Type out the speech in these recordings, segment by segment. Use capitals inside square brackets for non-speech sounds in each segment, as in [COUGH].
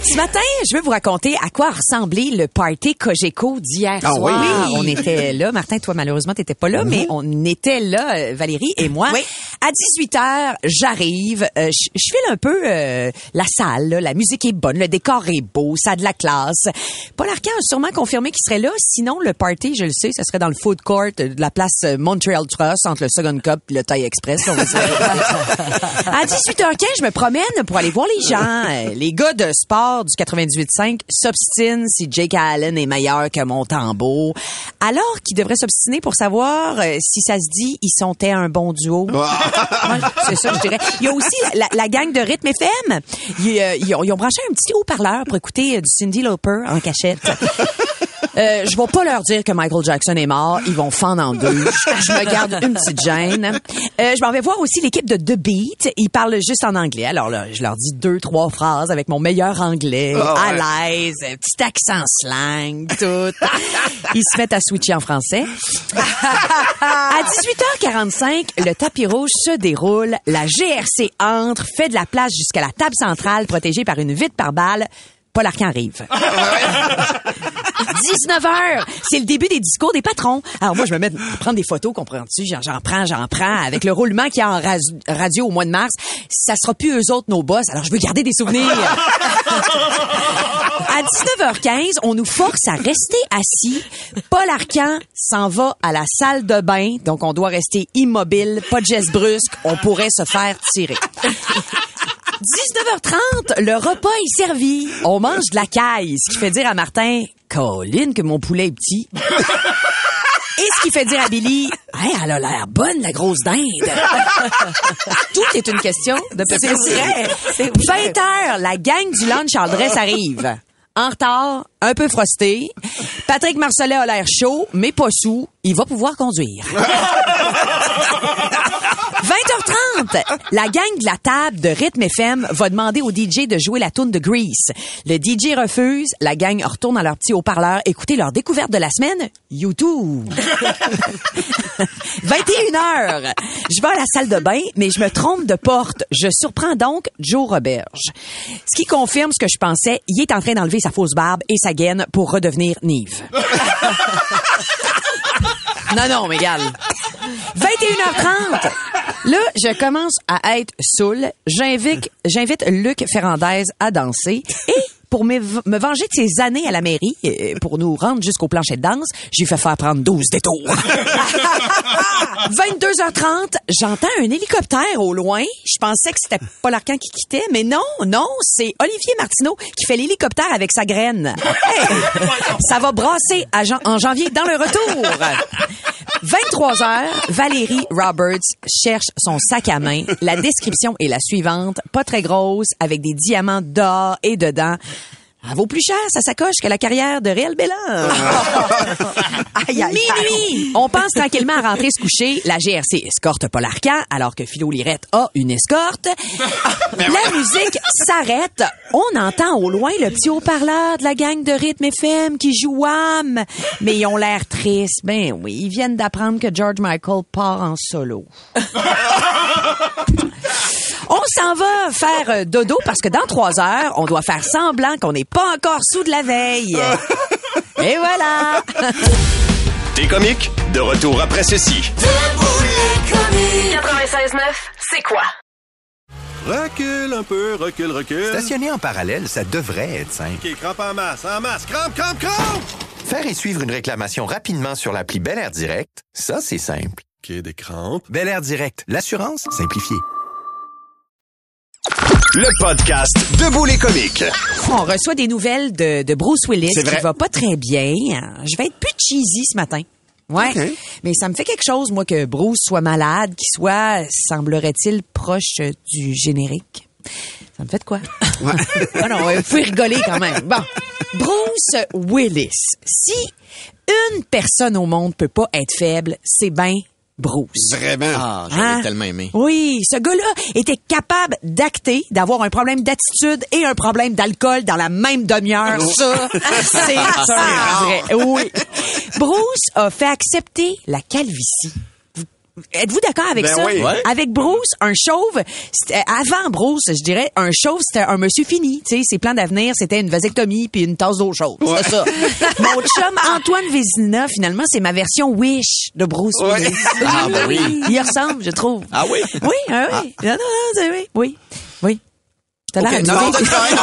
Ce matin, je vais vous raconter à quoi ressemblait le party Cogeco d'hier Ah soir. oui. On était là. Martin, toi, malheureusement, t'étais pas là, mais on était là, euh, Valérie et moi. Oui. À 18 h j'arrive. euh, je file un peu euh, la salle. là. La musique est bonne, le décor est beau, ça a de la classe. Paul Arcand a sûrement confirmé qu'il serait là. Sinon, le party, je le sais, ça serait dans le food court de la place Montreal Trust entre le Second Cup et le Thai Express. on [LAUGHS] à 18h15, je me promène pour aller voir les gens. Euh, Les gars de sport du 98.5 s'obstinent si Jake Allen est meilleur que Montembeau. Alors qu'ils devraient s'obstiner pour savoir euh, si ça se dit ils sont un bon duo? [LAUGHS] C'est ça que je dirais. Il y a aussi la, la gang de Rythme FM. Ils, euh, ils ont, ils ont branché un petit haut-parleur pour écouter euh, du Cindy Lauper en cachette. [LAUGHS] Euh, je vais pas leur dire que Michael Jackson est mort. Ils vont fendre en deux. Je, je me garde une petite gêne. Euh, je m'en vais voir aussi l'équipe de The Beat. Ils parlent juste en anglais. Alors là, je leur dis deux, trois phrases avec mon meilleur anglais, à l'aise, petit accent slang, tout. Ils se mettent à switcher en français. À 18h45, le tapis rouge se déroule. La GRC entre, fait de la place jusqu'à la table centrale protégée par une vitre par balle. Paul Arcand arrive. [LAUGHS] 19h, c'est le début des discours des patrons. Alors moi, je me mets à prendre des photos, comprends-tu? J'en, j'en prends, j'en prends. Avec le roulement qu'il y a en radio au mois de mars, ça sera plus eux autres nos boss. Alors je veux garder des souvenirs. [LAUGHS] À 19h15, on nous force à rester assis. Paul Arcan s'en va à la salle de bain, donc on doit rester immobile, pas de geste brusque, on pourrait se faire tirer. 19h30, le repas est servi. On mange de la caille, ce qui fait dire à Martin, Colline, que mon poulet est petit. Et ce qui fait dire à Billy, Hey, elle a l'air bonne, la grosse dinde. Tout est une question de petit vrai. 20 heures, la gang du lunch en dress arrive. En retard, un peu frosté. Patrick Marcellet a l'air chaud, mais pas sous. Il va pouvoir conduire. [LAUGHS] 20h30, la gang de la table de Rythme FM va demander au DJ de jouer la tune de Grease. Le DJ refuse, la gang retourne à leur petit haut-parleur écouter leur découverte de la semaine, YouTube. [LAUGHS] 21h, je vais à la salle de bain, mais je me trompe de porte. Je surprends donc Joe Roberge. Ce qui confirme ce que je pensais, il est en train d'enlever sa fausse barbe et sa gaine pour redevenir Nive. [LAUGHS] non, non, mais regarde. 21h30. Là, je commence à être saoul. J'invite, j'invite Luc Ferrandez à danser et pour me, venger de ses années à la mairie, euh, pour nous rendre jusqu'au plancher de danse, j'ai fait faire prendre 12 détours. [LAUGHS] 22h30, j'entends un hélicoptère au loin. Je pensais que c'était Paul Arcand qui quittait, mais non, non, c'est Olivier Martineau qui fait l'hélicoptère avec sa graine. Hey, ça va brasser à en janvier dans le retour. 23 heures, Valérie Roberts cherche son sac à main. La description est la suivante. Pas très grosse, avec des diamants d'or et dedans. Elle vaut plus cher, sa sacoche, que la carrière de Réal Bélan. [LAUGHS] Aïe, aïe, aïe. Minuit! On pense tranquillement à rentrer se coucher. La GRC escorte Paul Arcand, alors que Philo Lirette a une escorte. [LAUGHS] la musique s'arrête. On entend au loin le petit haut-parleur de la gang de rythme FM qui joue Wham. Mais ils ont l'air tristes. Ben oui, ils viennent d'apprendre que George Michael part en solo. [LAUGHS] On s'en va faire euh, dodo parce que dans trois heures, on doit faire semblant qu'on n'est pas encore sous de la veille. [LAUGHS] Et voilà! T'es comiques, de retour après ceci. Debout les comiques. 96.9, c'est quoi? Recule un peu, recule, recule. Stationner en parallèle, ça devrait être simple. OK, crampe en masse, en masse. Crampe, crampe, crampe! Faire et suivre une réclamation rapidement sur l'appli Bel Air Direct, ça, c'est simple. OK, des crampes. Bel Air Direct, l'assurance simplifiée. Le podcast Debout les comiques. On reçoit des nouvelles de, de Bruce Willis qui va pas très bien. Je vais être plus cheesy ce matin. Ouais. Mais ça me fait quelque chose, moi, que Bruce soit malade, qu'il soit, semblerait-il, proche du générique. Ça me fait de quoi? [LAUGHS] ah non, vous pouvez rigoler quand même. Bon. Bruce Willis. Si une personne au monde peut pas être faible, c'est ben Bruce. Vraiment? Ah, je l'ai Hein? tellement aimé. Oui, ce gars-là était capable d'acter, d'avoir un problème d'attitude et un problème d'alcool dans la même demi-heure. Ça, c'est [LAUGHS] vrai. Oui. Bruce a fait accepter la calvitie. Vous- Êtes-vous d'accord avec Ben ça? oui. Ouais. Avec Bruce, un chauve, avant Bruce, je dirais, un chauve, c'était un monsieur fini. Tu sais, ses plans d'avenir, c'était une vasectomie puis une tasse d'eau chaude. C'était ça. [LAUGHS] Mon chum Antoine Vézina, finalement, c'est ma version Wish de Bruce Ouais. Willis. Ah, ben oui. Il ressemble, je trouve. Ah oui? Oui, ah oui. Non, non, non, c'est oui. Oui. T'as l'air non, c'est correct.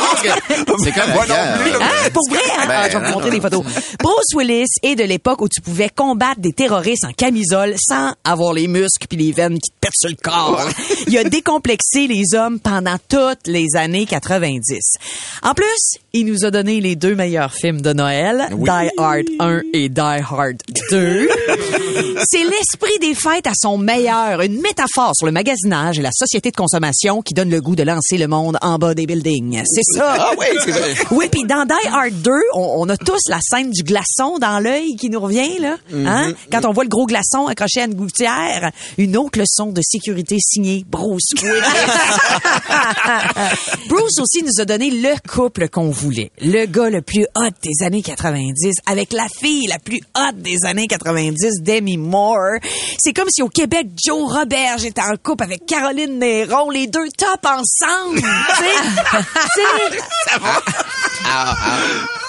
[LAUGHS] Moi non plus. Ah, pour vrai? hein? Ben, Ah, je vais vous montrer des photos. Bruce Willis est de l'époque où tu pouvais combattre des terroristes en camisole sans avoir les muscles puis les veines qui te pètent sur le corps. Il a décomplexé les hommes pendant toutes les années 90. En plus, il nous a donné les deux meilleurs films de Noël, Die Hard 1 et Die Hard 2. C'est l'esprit des fêtes à son meilleur, une métaphore sur le magasinage et la société de consommation qui donne le goût de lancer le monde en bas des buildings. C'est ça. Ah oui, c'est vrai. Oui, puis dans Die Hard 2, on, on a tous la scène du glaçon dans l'œil qui nous revient là, hein? Quand on voit le gros glaçon accroché à une gouttière, une autre leçon de sécurité signée Bruce Willis. [LAUGHS] Bruce aussi nous a donné le couple qu'on voulait, le gars le plus hot des années 90 avec la fille la plus hot des années 90, Demi Moore. C'est comme si au Québec Joe Robert était en couple avec Caroline Néron, les deux top ensemble. sais. [LAUGHS] C'est-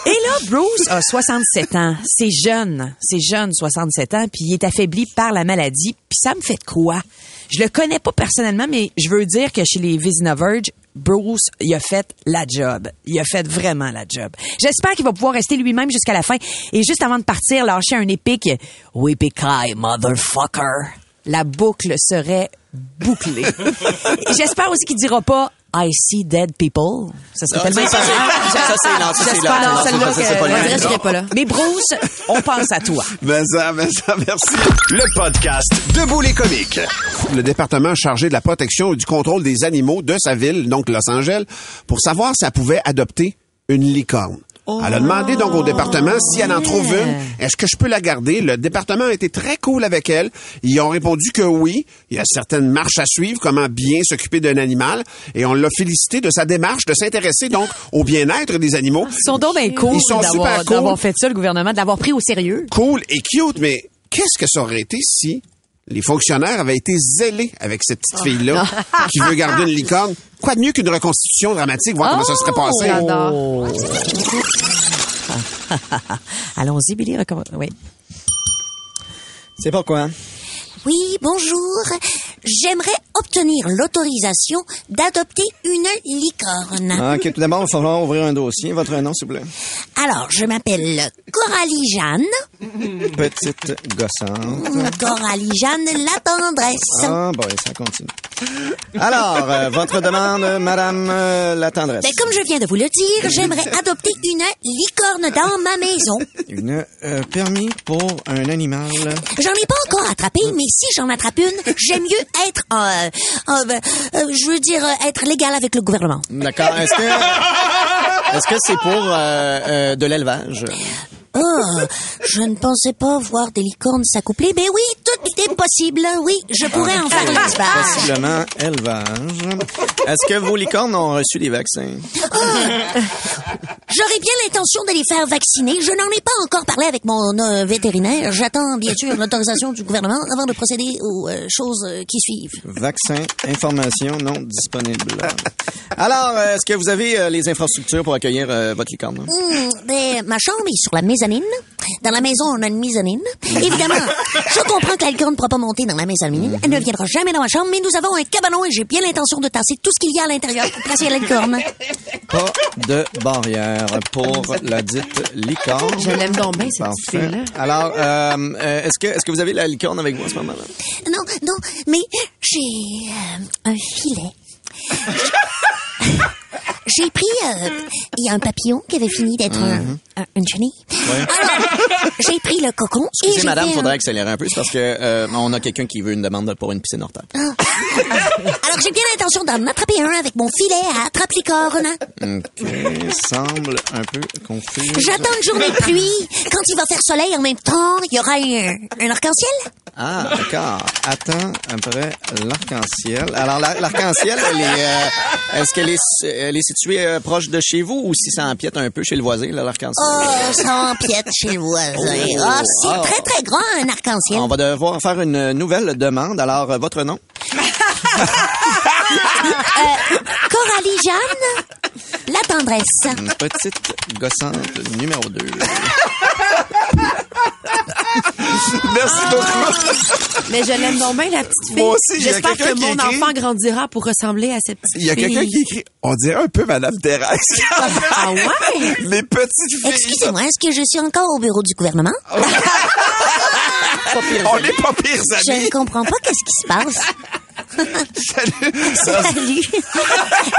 et là, Bruce a 67 ans. C'est jeune. C'est jeune, 67 ans, puis il est affaibli par la maladie. Puis ça me fait de quoi? Je le connais pas personnellement, mais je veux dire que chez les Vizina Verge, Bruce, il a fait la job. Il a fait vraiment la job. J'espère qu'il va pouvoir rester lui-même jusqu'à la fin. Et juste avant de partir, lâcher un épique « Whippy motherfucker ». La boucle serait bouclée. [LAUGHS] J'espère aussi qu'il dira pas I see dead people. Ça serait tellement ça, c'est- non, ça, c'est là, non, celle-là je serais pas là. Mais Bruce, on pense à toi. Ben ça, ben ça, merci. Le podcast Debout les comiques. Le département chargé de la protection et du contrôle des animaux de sa ville, donc Los Angeles, pour savoir si elle pouvait adopter une licorne. Elle a demandé donc au département si elle en trouve une, est-ce que je peux la garder? Le département a été très cool avec elle. Ils ont répondu que oui. Il y a certaines marches à suivre, comment bien s'occuper d'un animal. Et on l'a félicité de sa démarche de s'intéresser donc [LAUGHS] au bien-être des animaux. Ils sont donc bien cool Ils sont super cool. d'avoir fait ça, le gouvernement, de l'avoir pris au sérieux. cool et cute, mais qu'est-ce que ça aurait été si les fonctionnaires avaient été zélés avec cette petite fille-là [LAUGHS] qui veut garder une licorne? Quoi de mieux qu'une reconstitution dramatique, voir comment ça serait passé? J'adore. [LAUGHS] Allons-y, Billy, recommence. Oui. C'est pourquoi? Oui, bonjour. J'aimerais obtenir l'autorisation d'adopter une licorne. Ah, OK, tout d'abord, il va falloir ouvrir un dossier. Votre nom, s'il vous plaît. Alors, je m'appelle Coralie Jeanne. Petite gossante. Coralie Jeanne la tendresse. Ah, bon, ça continue. Alors, euh, votre demande, Madame euh, la tendresse. Ben, comme je viens de vous le dire, j'aimerais adopter une licorne dans ma maison. Une euh, permis pour un animal. J'en ai pas encore attrapé, mais si j'en attrape une, j'aime mieux être, ben, je veux dire, être légal avec le gouvernement. D'accord. Est-ce que est-ce que c'est pour de l'élevage? Oh, je ne pensais pas voir des licornes s'accoupler, mais oui, tout est possible. Oui, je pourrais en faire l'élevage. Possiblement élevage. Est-ce que vos licornes ont reçu des vaccins? J'aurais bien l'intention de les faire vacciner. Je n'en ai pas encore parlé avec mon euh, vétérinaire. J'attends bien sûr l'autorisation du gouvernement avant de procéder aux euh, choses euh, qui suivent. Vaccin, information non disponible. Alors, est-ce que vous avez euh, les infrastructures pour accueillir votre licorne? Hmm, ben, ma chambre est sur la mezzanine. Dans la maison, on a une mezzanine. [LAUGHS] Évidemment, je comprends que la licorne ne pourra pas monter dans la mezzanine. Elle ne viendra jamais dans ma chambre, mais nous avons un cabanon et j'ai bien l'intention de tasser tout ce qu'il y a à l'intérieur pour placer la licorne. [LAUGHS] Pas de barrière pour la dite licorne. Je l'aime donc bien, cette Parfait. fille-là. Alors, euh, euh, est-ce que est-ce que vous avez la licorne avec vous en ce moment-là? Non, non, mais j'ai euh, un filet. [LAUGHS] j'ai pris... euh, Il y a un papillon qui avait fini d'être un- un- une chenille. Alors, [LAUGHS] j'ai pris le cocon et Excusez, j'ai madame, fait un- faudrait accélérer un peu, parce que euh, on a quelqu'un qui veut une demande pour une piscine hors table. [LAUGHS] Alors, j'ai bien l'intention d'en attraper un avec mon filet à attrape-licorne. OK, semble un peu confus. J'attends une journée de pluie. Quand il va faire soleil en même temps, il y aura un, un arc-en-ciel? Ah, d'accord. Attends, après l'arc-en-ciel. Alors, la- l'arc-en-ciel, elle est, euh, est-ce qu'elle est, elle est située euh, proche de chez vous ou si ça empiète un peu chez le voisin, là, l'arc-en-ciel? Oh, ça empiète chez le voisin. Ah, c'est Oh. très, très grand, un arc-en-ciel. On va devoir faire une nouvelle demande. Alors, euh, votre nom? [LAUGHS] Euh, Coralie Jeanne, la tendresse. Une petite gossante numéro 2. Merci beaucoup. Mais je l'aime donc bien, la petite fille. Moi aussi, J'espère que mon écrit- enfant grandira pour ressembler à cette petite Il y a fille. quelqu'un qui écrit, on dirait un peu Madame Thérèse. Ah ouais? Les petites filles. Excusez-moi, est-ce que je suis encore au bureau du gouvernement? [LAUGHS] On n'est pas pires Je amis. ne comprends pas qu'est-ce qui se passe. Salut. Salut. [LAUGHS]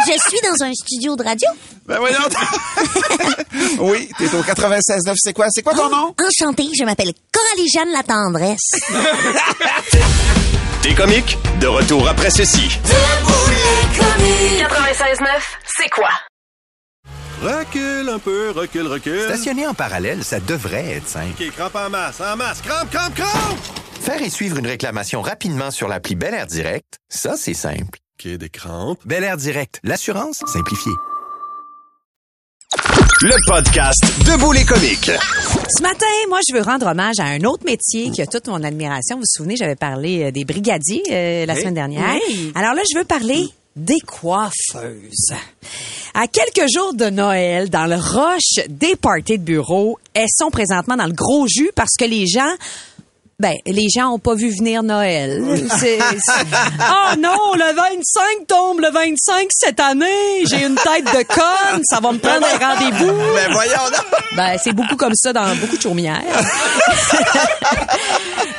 je suis dans un studio de radio. Ben voyons. [LAUGHS] oui, t'es au 96.9. C'est quoi? C'est quoi ton nom? Enchantée, je m'appelle Coralie Jeanne la tendresse. T'es comique? De retour après ceci. 96.9, c'est quoi? Recule un peu, recule, recule. Stationner en parallèle, ça devrait être simple. OK, crampe en masse, en masse. Crampe, crampe, crampe! Faire et suivre une réclamation rapidement sur l'appli Bel Air Direct, ça, c'est simple. OK, des crampes. Bel Air Direct, l'assurance simplifiée. Le podcast Debout les comiques. Ce matin, moi, je veux rendre hommage à un autre métier qui a toute mon admiration. Vous vous souvenez, j'avais parlé euh, des brigadiers euh, la semaine dernière. Oui. Alors là, je veux parler des coiffeuses. À quelques jours de Noël, dans le rush des parties de bureau, elles sont présentement dans le gros jus parce que les gens ben, les gens ont pas vu venir Noël. [LAUGHS] C'est, c'est- Oh [LAUGHS] non, le 25 tombe le 25 cette année. J'ai une tête de conne. Ça va me prendre un rendez-vous. [LAUGHS] Ben voyons donc. Ben, c'est beaucoup comme ça dans beaucoup de chaumières.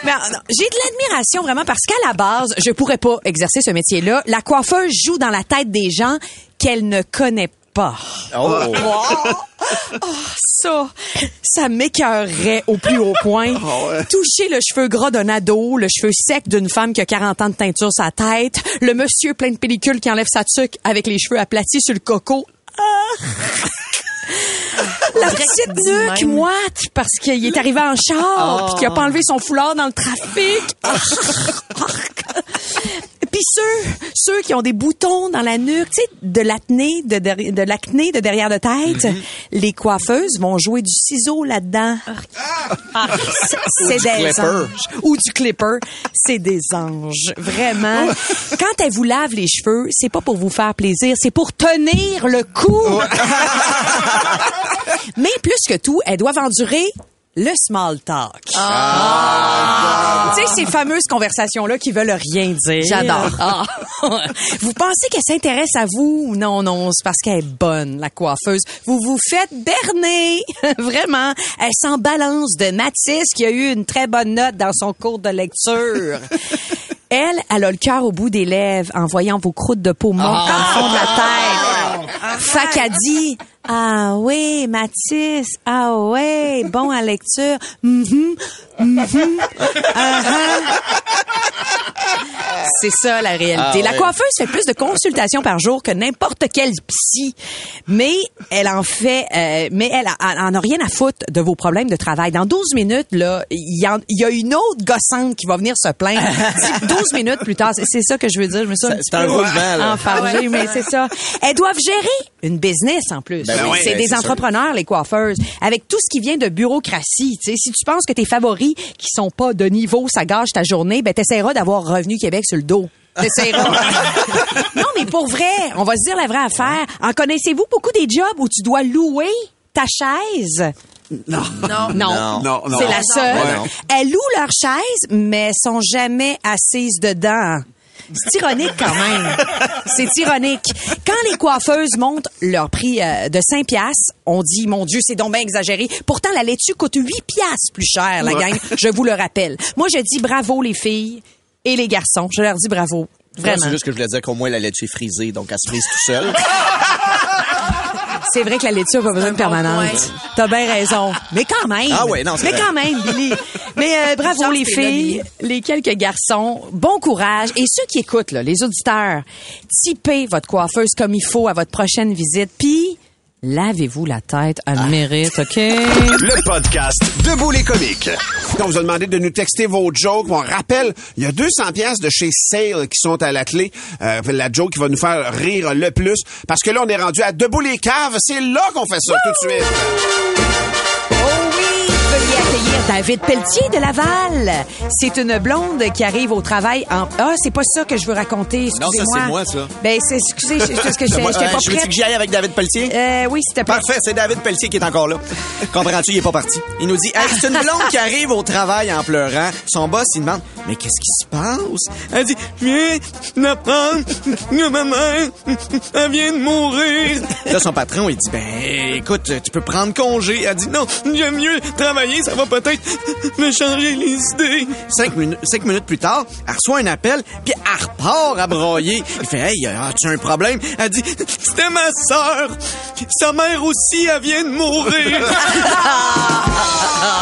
Mais non, j'ai de l'admiration vraiment parce qu'à la base, je pourrais pas exercer ce métier-là. La coiffeuse joue dans la tête des gens qu'elle ne connaît pas. Oh! Oh, ça, ça m'écœurerait au plus haut point. [LAUGHS] Toucher le cheveu gras d'un ado, le cheveu sec d'une femme qui a 40 ans de teinture sur sa tête, le monsieur plein de pellicules qui enlève sa tuque avec les cheveux aplatis sur le coco. Ah! La petite nuque moite parce qu'il est arrivé en char puis qu'il a pas enlevé son foulard dans le trafic. [LAUGHS] Puis ceux, ceux qui ont des boutons dans la nuque, tu sais, de l'acné de, de l'acné de derrière de tête, les coiffeuses vont jouer du ciseau là-dedans. Ah, c'est- c'est des clipper. anges. Ou du clipper. C'est des anges. Vraiment. Quand elles vous lavent les cheveux, c'est pas pour vous faire plaisir, c'est pour tenir le coup. [LAUGHS] Mais plus que tout, elles doivent endurer le small talk. Ah. Tu sais, ces fameuses conversations-là qui veulent rien dire. J'adore. Ah. vous pensez qu'elle s'intéresse à vous? Non, non, c'est parce qu'elle est bonne, la coiffeuse. Vous vous faites berner. [LAUGHS] Vraiment. Elle s'en balance de Mathis qui a eu une très bonne note dans son cours de lecture. [LAUGHS] Elle, elle a le cœur au bout des lèvres en voyant vos croûtes de peau mortes dans le fond de la tête. Fait qu'elle dit, ah oui, Mathis, ah ouais, bon à lecture. Mhm, mhm, ah-ha. C'est ça la réalité. Ah La coiffeuse fait plus de consultations par jour que n'importe quel psy, mais elle en fait, euh, mais elle, en a rien à foutre de vos problèmes de travail. Dans 12 minutes, là, il y, a une autre gossante qui va venir se plaindre. [LAUGHS] 12 minutes plus tard, c'est- ça que je veux dire. Je me C'est- un un peu roulement, là. enfargée, mais c'est ça. Elles doivent gérer une business en plus. Ben oui, c'est ben des sûr. entrepreneurs, les coiffeuses, avec tout ce qui vient de bureaucratie. Tu sais, si tu penses que tes favoris qui sont pas de niveau, ça gâche ta journée, ben t'essaieras d'avoir Revenu Québec sur le dos. [LAUGHS] Non, mais pour vrai, on va se dire la vraie affaire. En connaissez-vous beaucoup des jobs où tu dois louer ta chaise? Non. Non. Non. Non, non. C'est la seule. Ouais. Elles louent leur chaise, mais elles sont jamais assises dedans. C'est ironique quand même. C'est ironique. Quand les coiffeuses montent leur prix euh, de 5 piastres, on dit, mon Dieu, c'est donc bien exagéré. Pourtant, la laitue coûte 8 piastres plus cher, la gang. Je vous le rappelle. Moi, je dis bravo les filles et les garçons. Je leur dis bravo. Vraiment. C'est juste que je voulais dire qu'au moins la laitue est frisée, donc elle se frise tout seul. [LAUGHS] c'est vrai que la laitue a pas besoin de permanente. T'as bien raison. Mais quand même. Ah ouais, non, c'est Mais vrai. quand même, Billy. Mais euh, [LAUGHS] bravo les là, filles, les quelques garçons. Bon courage. Et ceux qui écoutent, là, les auditeurs, typez votre coiffeuse comme il faut à votre prochaine visite. Puis, lavez-vous la tête. Elle le mérite, OK? [LAUGHS] Le podcast Debout les comiques. On vous a demandé de nous texter vos jokes. On rappelle, il y a 200 pièces de chez Sale qui sont à la clé. Euh, la joke qui va nous faire rire le plus. Parce que là, on est rendu à Debout les caves. C'est là qu'on fait ça tout de suite. David Pelletier de Laval. C'est une blonde qui arrive au travail en... Ah, c'est pas ça que je veux raconter, Non, ça, excusez-moi. c'est moi, ça. Ben, c'est, excusez, je- parce que [LAUGHS] j'étais pas je veux que j'y aille avec David Pelletier? Euh, oui, c'était pas... Parfait, c'est David Pelletier qui est encore là. Comprends-tu, il est pas parti. Il nous dit, hey, c'est une blonde qui arrive au travail en pleurant. Son boss, il demande, mais qu'est-ce qui se passe? Elle dit, viens d'apprendre que ma mère, elle vient de mourir. Là, son patron, il dit, ben, écoute, tu peux prendre congé. Elle dit, non, j'aime mieux travailler, ça va peut-être me changer les idées. Cinq, minutes, cinq minutes plus tard, elle reçoit un appel, puis elle repart à broyer. Il fait, hey, as-tu un problème? Elle dit, c'était ma sœur. Sa mère aussi, elle vient de mourir. [LAUGHS]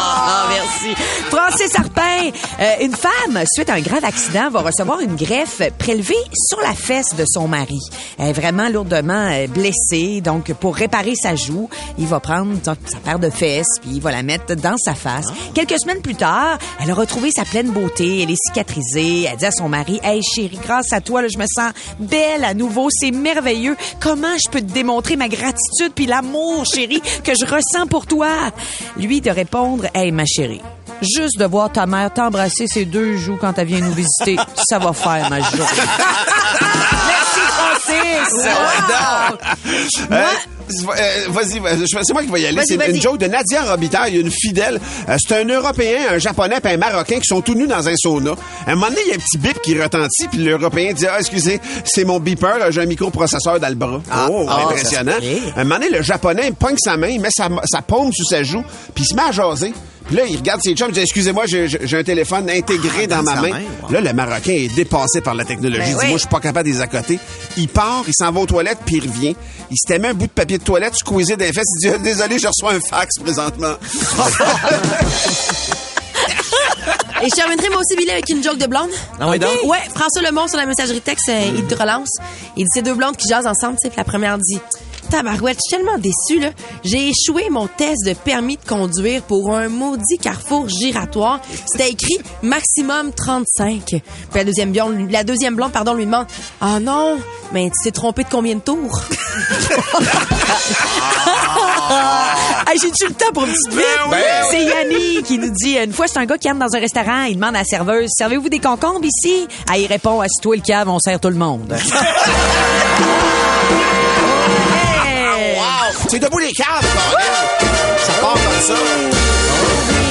Ah. Francis Arpin, euh, une femme, suite à un grave accident, va recevoir une greffe prélevée sur la fesse de son mari. Elle est vraiment lourdement euh, blessée, donc pour réparer sa joue, il va prendre donc, sa paire de fesses, puis il va la mettre dans sa face. Quelques semaines plus tard, elle a retrouvé sa pleine beauté, elle est cicatrisée, elle dit à son mari, « Hey chérie, grâce à toi, là, je me sens belle à nouveau, c'est merveilleux. Comment je peux te démontrer ma gratitude puis l'amour, chérie, que je ressens pour toi? » Lui de répondre, « Hey ma chérie, juste de voir ta mère t'embrasser ses deux joues quand elle vient nous visiter, [LAUGHS] ça va faire ma journée. [LAUGHS] » Merci Francis! Wow! Euh, euh, vas-y, c'est moi qui vais y aller. C'est une joke de Nadia Robitaille, une fidèle. Euh, c'est un Européen, un Japonais et un Marocain qui sont tous nus dans un sauna. À un moment donné, il y a un petit bip qui retentit, puis l'Européen dit « Ah, excusez, c'est mon beeper, là, j'ai un microprocesseur dans le bras. oh, ah, impressionnant. À un moment donné, le Japonais il pogne sa main, il met sa, sa paume sous sa joue, puis il se met à jaser. Puis là, il regarde ses chums, il dit « Excusez-moi, j'ai j'ai un téléphone intégré Ah, dans ma main. main, wow. Là, le Marocain est dépassé par la technologie. Ben il dit oui. Moi, je suis pas capable de les accoter. Il part, il s'en va aux toilettes, puis il revient. Il s'était mis un bout de papier de toilette, squeezé des fesses. Il dit Désolé, je reçois un fax présentement. [LAUGHS] Et je terminerai moi aussi, Billy, avec une joke de blonde. Ah oui, donc? Ouais, François Lemont sur la messagerie texte, euh, il te relance. Il dit, c'est deux blondes qui jasent ensemble, tu sais, puis la première dit, Tabarouette, je suis tellement déçue, là. J'ai échoué mon test de permis de conduire pour un maudit carrefour giratoire. C'était écrit maximum 35. Puis la deuxième blonde, la deuxième blonde, pardon, lui demande, ah non, mais tu t'es trompé de combien de tours? [LAUGHS] Hey, J'ai-tu le temps pour une petite? Ben oui. C'est Yanni qui nous dit, une fois, c'est un gars qui entre dans un restaurant, il demande à la serveuse, servez-vous des concombres ici? Ah, il répond, assis-toi le cave, on sert tout le monde. [LAUGHS] C'est debout les caves, bordel. Ça part comme ça.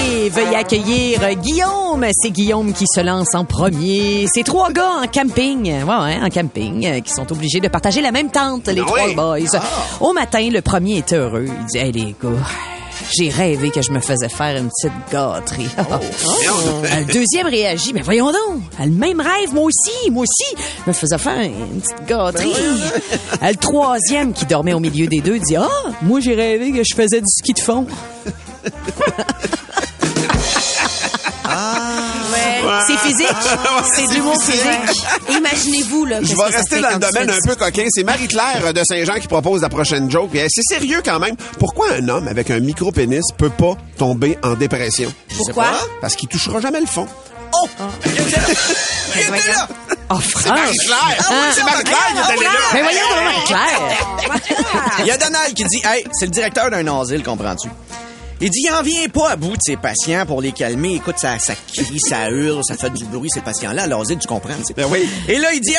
Oui, veuillez accueillir Guillaume. C'est Guillaume qui se lance en premier. C'est trois gars en camping, ouais, ouais, en camping, euh, qui sont obligés de partager la même tente, les Ah trois oui? boys. Au matin, le premier est heureux. Il dit, hey les gars. J'ai rêvé que je me faisais faire une petite gâterie. Euh, Le deuxième réagit, mais voyons donc, a le même rêve, moi aussi, moi aussi, je me faisais faire une petite gâterie. Euh, Le troisième qui dormait au milieu des deux dit, ah, moi j'ai rêvé que je faisais du ski de fond. C'est physique. C'est de l'humour physique. Imaginez-vous, là. Je vais rester dans le domaine un peu coquin. C'est Marie-Claire de Saint-Jean qui propose la prochaine joke. Puis, euh, C'est sérieux quand même. Pourquoi un homme avec un micro-pénis peut pas tomber en dépression? Pourquoi? Parce qu'il touchera jamais le fond. Oh! Il était là! [LAUGHS] Il était là! Oh, France! Marie-Claire! Ah oui, c'est Marie-Claire qui est allée là! Mais voyons donc, Marie-Claire! Il y a Donald qui dit Hey, c'est le directeur d'un asile, comprends-tu? Il dit, il en vient pas à bout de ses patients pour les calmer. Écoute, ça, ça crie, ça hurle, ça fait du bruit, ces patients-là. L'asile, tu comprends. Ben oui. Et là, il dit, hey,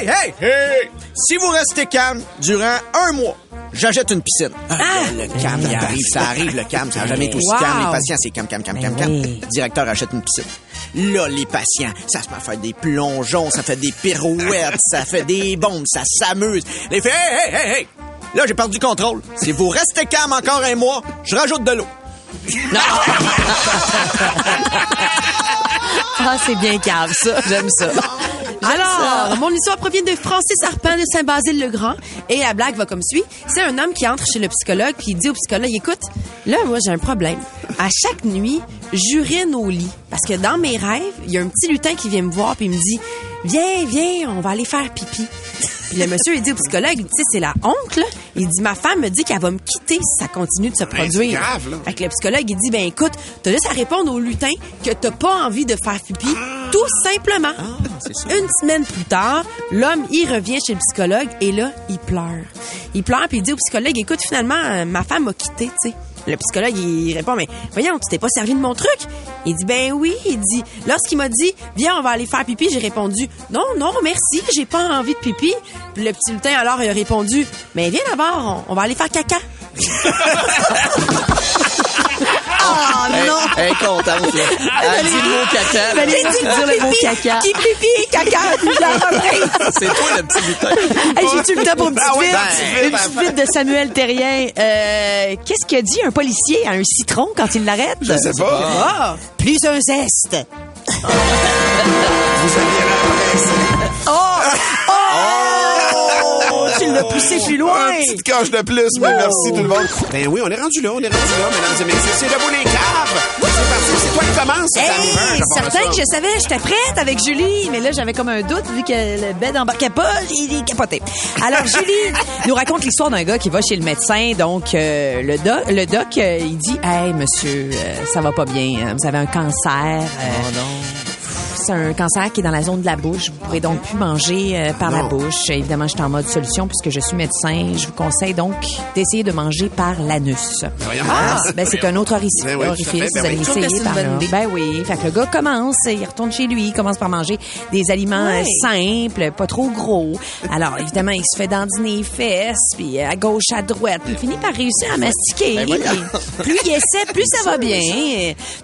hey, hey, hey, hey! Si vous restez calme durant un mois, j'achète une piscine. Ah, là, le cam, il arrive, ça arrive, le cam, ça n'a jamais été aussi Wow. calme. Les patients, c'est cam, cam, cam, cam, Ben cam. oui. Le directeur achète une piscine. Là, les patients, ça se met à faire des plongeons, ça fait des pirouettes, ça fait des bombes, ça s'amuse. Les fait, hey, hey, hey, hey! Là, j'ai perdu le contrôle. Si vous restez calme encore un mois, je rajoute de l'eau. Ah, c'est bien cave, ça. J'aime ça. Alors, mon histoire provient de Francis Arpin de Saint-Basile-le-Grand. Et la blague va comme suit. C'est un homme qui entre chez le psychologue puis dit au psychologue, écoute, là, moi, j'ai un problème. À chaque nuit, j'urine au lit. Parce que dans mes rêves, il y a un petit lutin qui vient me voir puis il me dit, viens, viens, on va aller faire pipi. Puis le monsieur, il dit au psychologue, tu sais, c'est la honte, là. Il dit, ma femme me dit qu'elle va me quitter si ça continue de se produire. c'est grave, là. Fait que le psychologue, il dit, ben écoute, t'as juste à répondre au lutin que t'as pas envie de faire pipi, tout simplement. Une semaine plus tard, l'homme, il revient chez le psychologue et là, il pleure. Il pleure puis il dit au psychologue, écoute, finalement, euh, ma femme m'a quitté, tu sais. Le psychologue, il répond, mais voyons, tu t'es pas servi de mon truc? Il dit, ben oui. Il dit, lorsqu'il m'a dit, viens, on va aller faire pipi, j'ai répondu, non, non, merci, j'ai pas envie de pipi. Puis le petit lutin, alors, il a répondu, mais viens d'abord, on, on va aller faire caca. [LAUGHS] Ah non! Elle est contente, là. Elle dit le mot caca. pas dire le mot caca. Qui pipi, caca. C'est toi le petit lutin. Hey, J'ai-tu le temps pour une petite vite? une petite vite de Samuel Terrien. Euh, Qu'est-ce que dit un policier à un citron quand il l'arrête? Je sais pas. Ah, plus un zeste. Vous aviez la presse. Oh! Tu l'as poussé plus loin. Un petite coche de plus, mais merci tout le monde. Ben oui, on est rendu là, on est rendu là, mesdames et messieurs. C'est debout les caves. C'est parti, c'est toi qui commence. Hey, certain que je savais, j'étais prête avec Julie, mais là j'avais comme un doute vu que le bed embarquait pas, il est capoté. Alors [LAUGHS] Julie nous raconte l'histoire d'un gars qui va chez le médecin, donc euh, le doc, le doc euh, il dit, hey monsieur, euh, ça va pas bien, vous avez un cancer. euh, c'est un cancer qui est dans la zone de la bouche. Vous pourrez donc plus manger euh, par la bouche. Évidemment, je suis en mode solution puisque je suis médecin. Je vous conseille donc d'essayer de manger par l'anus. voyons. Ah, ben c'est un autre orifice. Ben oui, orifice. ben Vous allez essayer par bonne là. Ben oui. Fait que le gars commence, il retourne chez lui, il commence par manger des aliments euh, simples, pas trop gros. Alors, évidemment, il se fait dandiner les fesses, puis à gauche, à droite, puis il finit par réussir à mastiquer. Ben plus il essaie, plus ça va [LAUGHS] bien.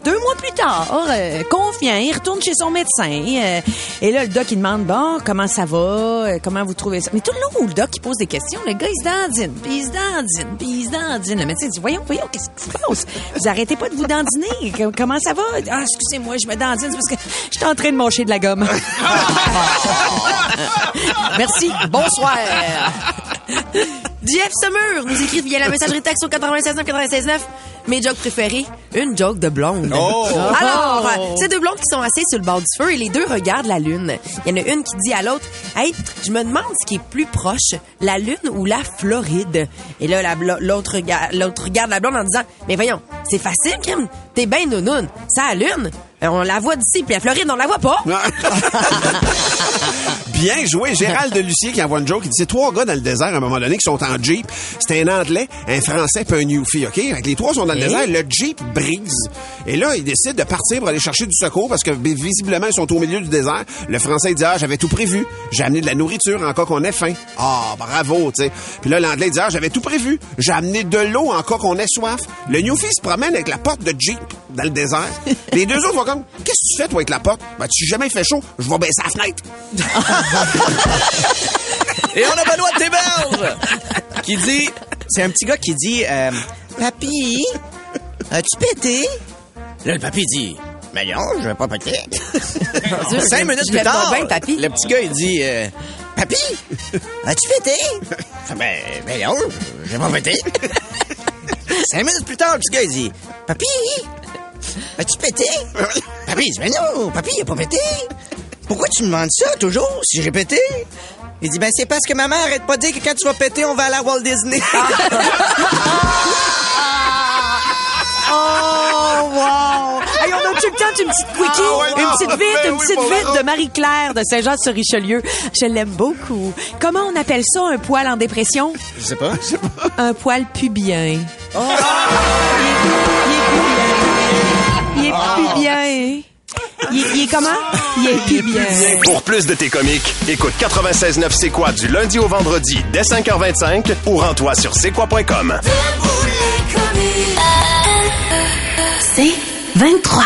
Deux mois plus tard, euh, confiant, il retourne chez son médecin. Euh, et là, le doc, il demande, bon, comment ça va? Euh, Comment vous trouvez ça? Mais tout le long le doc, il pose des questions, le gars, il se dandine, puis il se dandine, puis il se dandine. Le médecin dit, voyons, voyons, qu'est-ce qui se passe? Vous arrêtez pas de vous dandiner. Comment ça va? Ah, excusez-moi, je me dandine, c'est parce que je suis en train de manger de la gomme. [LAUGHS] Merci. Bonsoir. [LAUGHS] Jeff Summer nous écrit via la messagerie texte au 96 9 Mes jokes préférés, une joke de blonde. Oh! Alors, euh, c'est deux blondes qui sont assises sur le bord du feu et les deux regardent la lune. Il y en a une qui dit à l'autre, hey, je me demande ce qui est plus proche, la lune ou la Floride. Et là, la l'autre regarde, l'autre regarde la blonde en disant, mais voyons, c'est facile, Kim. T'es ben nounoun. Ça, la lune, on la voit d'ici, puis la Floride, on la voit pas. [LAUGHS] Bien joué. Gérald de Lucier qui envoie une joke. Il dit, c'est trois gars dans le désert à un moment donné qui sont en Jeep. C'est un Anglais, un Français puis un Newfie, OK? Fait que les trois sont dans le Ok. désert. Le Jeep brise. Et là, ils décident de partir pour aller chercher du secours parce que vi- visiblement, ils sont au milieu du désert. Le Français, dit, ah, j'avais tout prévu. J'ai amené de la nourriture en cas qu'on ait faim. Ah, bravo, tu sais. Puis là, l'Anglais, dit, ah, j'avais tout prévu. J'ai amené de l'eau en cas qu'on ait soif. Le Newfie se promène avec la porte de Jeep dans le désert. [LAUGHS] Les deux autres vont comme, qu'est-ce que tu fais, toi, avec la porte? Ben, tu jamais fait chaud. Je vais baisser la fenêtre. [LAUGHS] Et on a Benoît de Théberge qui dit, c'est un petit gars qui dit, euh, Papy, as-tu pété? Là, le papy dit, mais non, je vais pas péter. [LAUGHS] Dieu, Cinq je- minutes je plus tard, papy. le petit gars, il dit, euh, Papy, as-tu pété? Ben, ben non, je vais pas péter. Cinq minutes plus tard, le petit gars, il dit, Papy, as-tu pété? [LAUGHS] Papy, il dit, mais non, papy, il a pas pété. Pourquoi tu me demandes ça, toujours, si j'ai pété? Il dit, ben c'est parce que ma mère arrête pas de dire que quand tu vas péter, on va aller à Walt Disney. [LAUGHS] Oh, wow! Hey, on a-tu le temps d'une petite quickie? Ah ouais, une petite vite, Ben une oui, petite vite de Marie-Claire de Saint-Jean-sur-Richelieu. Je l'aime beaucoup. Comment on appelle ça, un poil en dépression? Je sais pas. Un poil pubien. Oh! Il est pubien. Il est il est, il est comment? Il est pubien. Pour plus de tes comiques, écoute 96.9 C'est quoi du lundi au vendredi dès 5h25 ou rends-toi sur c'est quoi.com. C'est 23.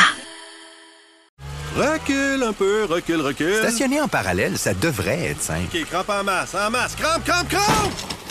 Recule un peu, recule, recule. Stationner en parallèle, ça devrait être simple. OK, crampe en masse, en masse. Crampe, crampe, crampe!